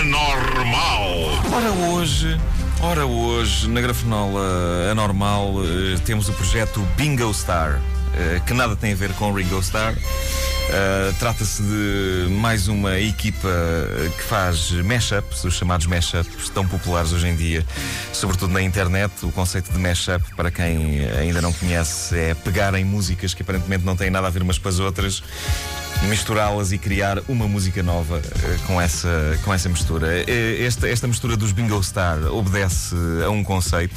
Anormal. Ora hoje, ora hoje, na Grafenola Anormal, eh, temos o projeto Bingo Star, eh, que nada tem a ver com Ringo Star. Uh, Trata-se de mais uma equipa que faz mashups, os chamados mashups tão populares hoje em dia, sobretudo na internet. O conceito de mashup, para quem ainda não conhece, é pegar em músicas que aparentemente não têm nada a ver umas com as outras misturá-las e criar uma música nova uh, com, essa, com essa mistura. Uh, esta, esta mistura dos Bingo Star obedece a um conceito.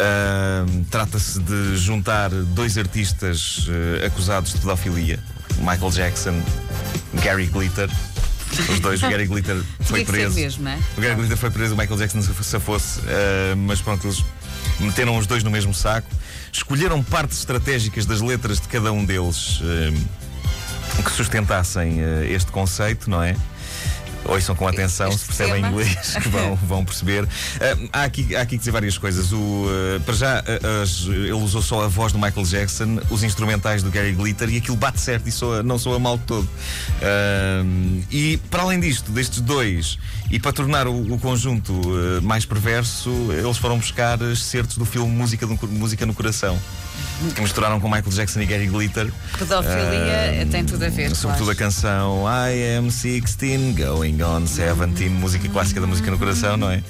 Uh, Trata-se de juntar dois artistas acusados de pedofilia, Michael Jackson, Gary Glitter. Os dois, o Gary Glitter foi preso. Mesmo, é? O Gary Glitter foi preso, o Michael Jackson se fosse, mas pronto, eles meteram os dois no mesmo saco, escolheram partes estratégicas das letras de cada um deles que sustentassem uh, este conceito, não é? Ouçam com atenção, este se percebem inglês, que vão, vão perceber. Uh, há, aqui, há aqui que dizer várias coisas. O, uh, para já, uh, ele usou só a voz do Michael Jackson, os instrumentais do Gary Glitter e aquilo bate certo e soa, não soa mal de todo. e para além disto, destes dois, e para tornar o, o conjunto mais perverso, eles foram buscar excertos do filme Música, do, Música no Coração que misturaram com Michael Jackson e Gary Glitter. Pedofilia uh, tem tudo a ver. Sobretudo claro. a canção I Am 16, Going on 17, música clássica da música no coração, não é?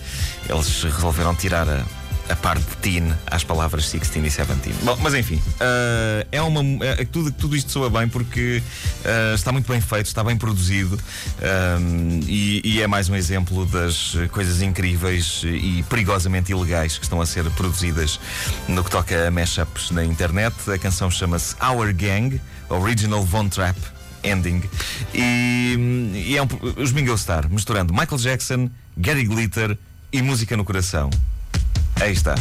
Eles resolveram tirar a a parte de teen às palavras 16 e 17. Bom, mas enfim, uh, é uma, é, tudo, tudo isto soa bem porque uh, está muito bem feito, está bem produzido um, e, e, é mais um exemplo das coisas incríveis e perigosamente ilegais que estão a ser produzidas no que toca a mashups na internet. A canção chama-se Our Gang, Original Von Trap. Ending e, e é um, os Bingo Star misturando Michael Jackson, Gary Glitter e música no coração. Ahí está.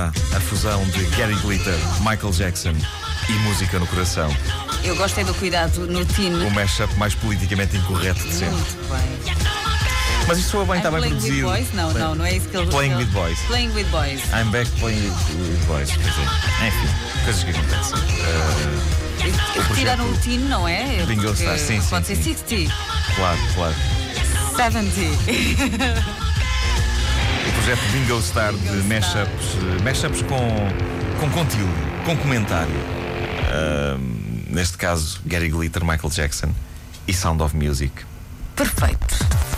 Está, a fusão de Gary Glitter, Michael Jackson e música no coração. Eu gostei do cuidado no tino. O mashup mais politicamente incorreto de sempre. Muito bem. Mas isso soa bem, está bem playing with produzido. boys? Não, não, não é isso que ele Playing with boys. Playing with boys. I'm back playing with, boys. Enfim, coisas que acontecem. Uh, Retiraram o tino, não é? Bingo Star, sim, sim, Pode sim. ser 60, claro, claro. 70. Projeto Bingo Star de Bingo Star. mashups, eh, mashups com, com conteúdo, com comentário. Uh, neste caso, Gary Glitter, Michael Jackson e Sound of Music. Perfeito.